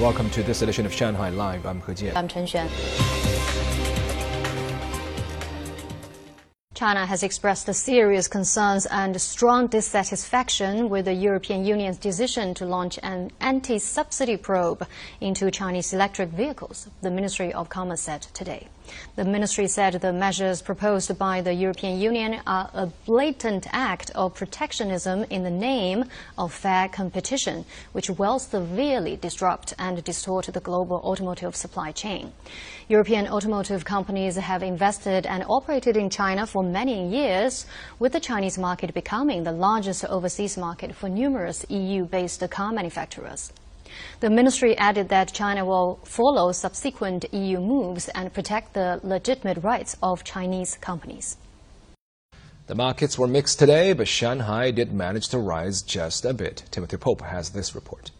Welcome to this edition of Shanghai Live. I'm He Jian. I'm Chen Xuan. China has expressed serious concerns and strong dissatisfaction with the European Union's decision to launch an anti-subsidy probe into Chinese electric vehicles, the Ministry of Commerce said today. The ministry said the measures proposed by the European Union are a blatant act of protectionism in the name of fair competition, which will severely disrupt and distort the global automotive supply chain. European automotive companies have invested and operated in China for many years, with the Chinese market becoming the largest overseas market for numerous EU-based car manufacturers. The ministry added that China will follow subsequent EU moves and protect the legitimate rights of Chinese companies. The markets were mixed today, but Shanghai did manage to rise just a bit. Timothy Pope has this report.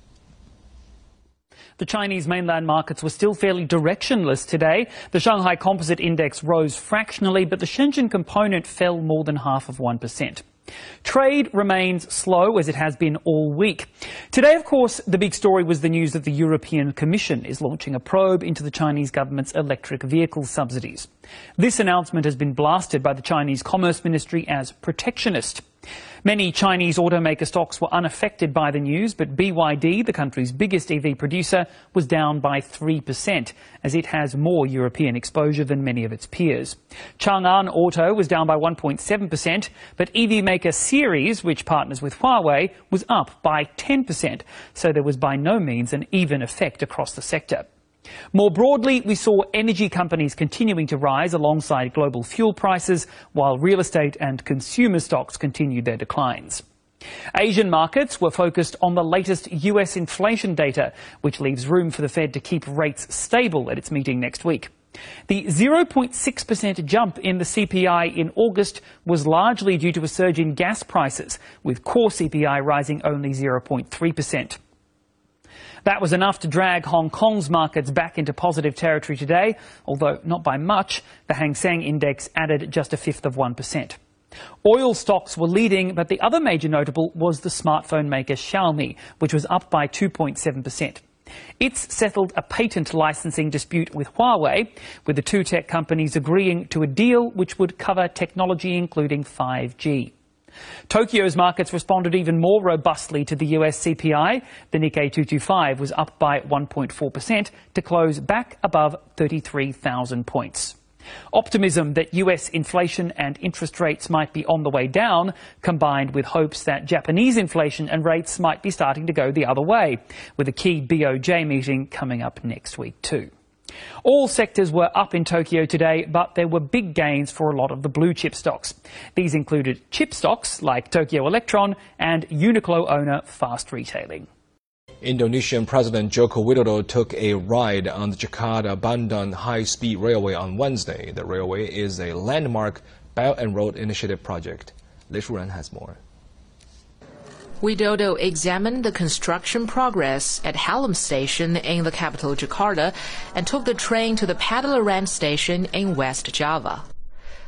The Chinese mainland markets were still fairly directionless today. The Shanghai Composite Index rose fractionally, but the Shenzhen component fell more than half of 1%. Trade remains slow as it has been all week. Today, of course, the big story was the news that the European Commission is launching a probe into the Chinese government's electric vehicle subsidies. This announcement has been blasted by the Chinese Commerce Ministry as protectionist. Many Chinese automaker stocks were unaffected by the news, but BYD, the country's biggest EV producer, was down by 3%, as it has more European exposure than many of its peers. Chang'an Auto was down by 1.7%, but EV maker Seres, which partners with Huawei, was up by 10%, so there was by no means an even effect across the sector. More broadly, we saw energy companies continuing to rise alongside global fuel prices, while real estate and consumer stocks continued their declines. Asian markets were focused on the latest US inflation data, which leaves room for the Fed to keep rates stable at its meeting next week. The 0.6% jump in the CPI in August was largely due to a surge in gas prices, with core CPI rising only 0.3%. That was enough to drag Hong Kong's markets back into positive territory today, although not by much. The Hang Seng index added just a fifth of 1%. Oil stocks were leading, but the other major notable was the smartphone maker Xiaomi, which was up by 2.7%. It's settled a patent licensing dispute with Huawei, with the two tech companies agreeing to a deal which would cover technology including 5G. Tokyo's markets responded even more robustly to the US CPI. The Nikkei 225 was up by 1.4% to close back above 33,000 points. Optimism that US inflation and interest rates might be on the way down, combined with hopes that Japanese inflation and rates might be starting to go the other way, with a key BOJ meeting coming up next week too. All sectors were up in Tokyo today, but there were big gains for a lot of the blue chip stocks. These included chip stocks like Tokyo Electron and Uniqlo owner Fast Retailing. Indonesian President Joko Widodo took a ride on the Jakarta Bandung High Speed Railway on Wednesday. The railway is a landmark Belt and Road Initiative project. Li Shuren has more. Widodo examined the construction progress at Halim Station in the capital Jakarta and took the train to the Padalarang Station in West Java.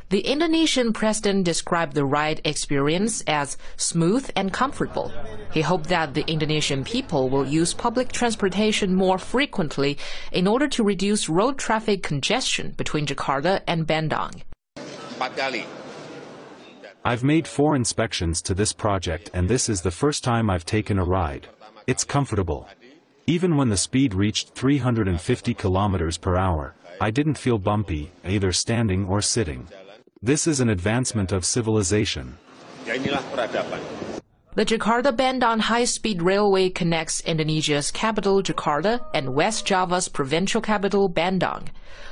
The Indonesian president described the ride experience as smooth and comfortable. He hoped that the Indonesian people will use public transportation more frequently in order to reduce road traffic congestion between Jakarta and Bandung. I've made four inspections to this project and this is the first time I've taken a ride. It's comfortable. Even when the speed reached 350 kilometers per hour, I didn't feel bumpy, either standing or sitting. This is an advancement of civilization. The Jakarta Bandung High Speed Railway connects Indonesia's capital Jakarta and West Java's provincial capital Bandung.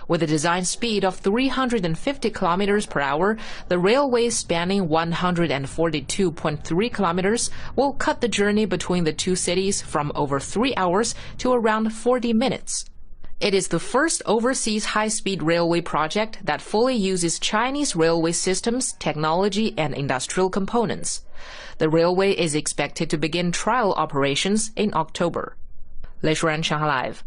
With a design speed of 350 kilometers per hour, the railway spanning 142.3 kilometers will cut the journey between the two cities from over 3 hours to around 40 minutes. It is the first overseas high-speed railway project that fully uses Chinese railway systems, technology, and industrial components. The railway is expected to begin trial operations in October. Lei Shuren, Shanghai Live.